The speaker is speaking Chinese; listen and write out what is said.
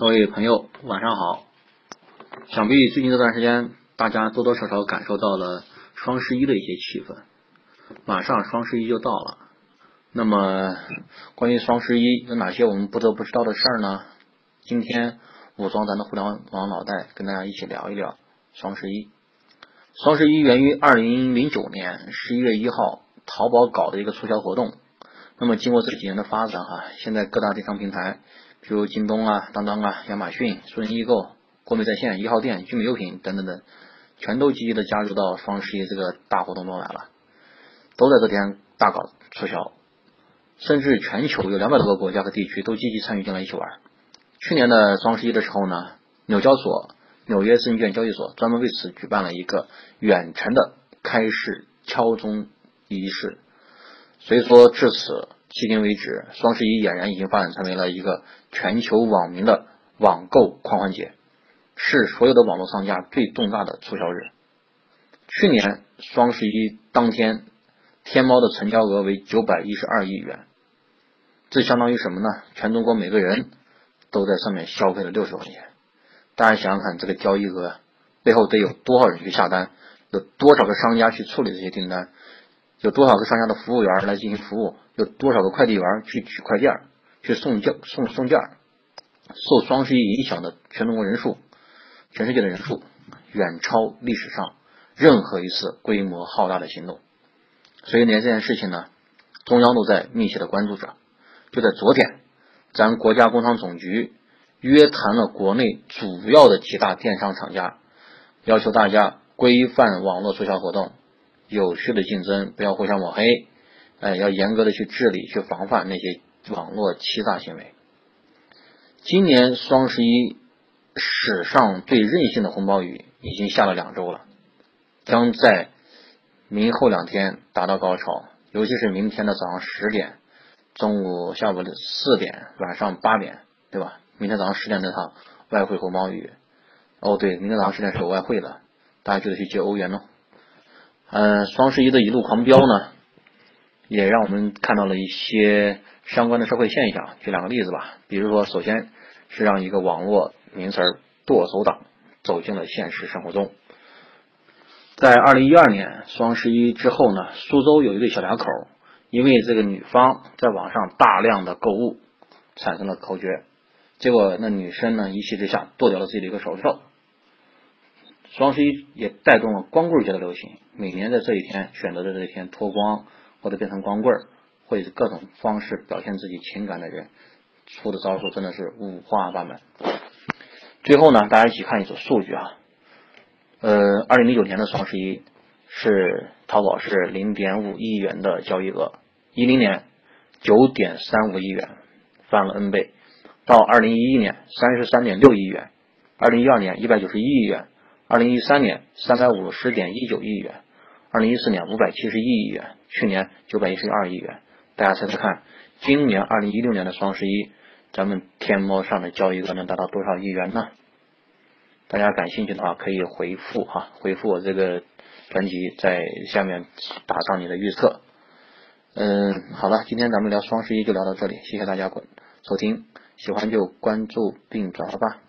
各位朋友，晚上好。想必最近这段时间，大家多多少少感受到了双十一的一些气氛。马上双十一就到了，那么关于双十一有哪些我们不得不知道的事儿呢？今天武装咱的互联网脑袋，跟大家一起聊一聊双十一。双十一源于二零零九年十一月一号淘宝搞的一个促销活动。那么经过这几年的发展哈，现在各大电商平台。比如京东啊、当当啊、亚马逊、苏宁易购、国美在线、一号店、聚美优品等等等，全都积极的加入到双十一这个大活动中来了，都在这天大搞促销，甚至全球有两百多个国家和地区都积极参与进来一起玩。去年的双十一的时候呢，纽交所、纽约证券交易所专门为此举办了一个远程的开市敲钟仪式，所以说至此。迄今为止，双十一俨然已经发展成为了一个全球网民的网购狂欢节，是所有的网络商家最重大的促销日。去年双十一当天，天猫的成交额为九百一十二亿元，这相当于什么呢？全中国每个人都在上面消费了六十块钱。大家想想看，这个交易额背后得有多少人去下单，有多少个商家去处理这些订单？有多少个商家的服务员来进行服务？有多少个快递员去取快件、去送件、送送件？受双十一影响的全中国人数、全世界的人数，远超历史上任何一次规模浩大的行动。所以呢，这件事情呢，中央都在密切的关注着。就在昨天，咱国家工商总局约谈了国内主要的几大电商厂家，要求大家规范网络促销活动。有序的竞争，不要互相抹黑，哎，要严格的去治理、去防范那些网络欺诈行为。今年双十一史上最任性的红包雨已经下了两周了，将在明后两天达到高潮，尤其是明天的早上十点、中午、下午的四点、晚上八点，对吧？明天早上十点那场外汇红包雨，哦，对，明天早上十点是有外汇的，大家记得去接欧元哦。嗯，双十一的一路狂飙呢，也让我们看到了一些相关的社会现象。举两个例子吧，比如说，首先是让一个网络名词“剁手党”走进了现实生活中。在二零一二年双十一之后呢，苏州有一对小两口，因为这个女方在网上大量的购物，产生了口角，结果那女生呢一气之下剁掉了自己的一个手指头。双十一也带动了光棍节的流行，每年在这一天选择的这一天脱光或者变成光棍，或者是各种方式表现自己情感的人，出的招数真的是五花八门。最后呢，大家一起看一组数据啊，呃，二零零九年的双十一是淘宝是零点五亿元的交易额，一零年九点三五亿元，翻了 N 倍，到二零一一年三十三点六亿元，二零一二年一百九十一亿元。二零一三年三百五十点一九亿元，二零一四年五百七十一亿元，去年九百一十二亿元。大家猜猜看，今年二零一六年的双十一，咱们天猫上的交易额能达到多少亿元呢？大家感兴趣的话，可以回复哈，回复我这个专辑，在下面打上你的预测。嗯，好了，今天咱们聊双十一就聊到这里，谢谢大家收听，喜欢就关注并转发吧。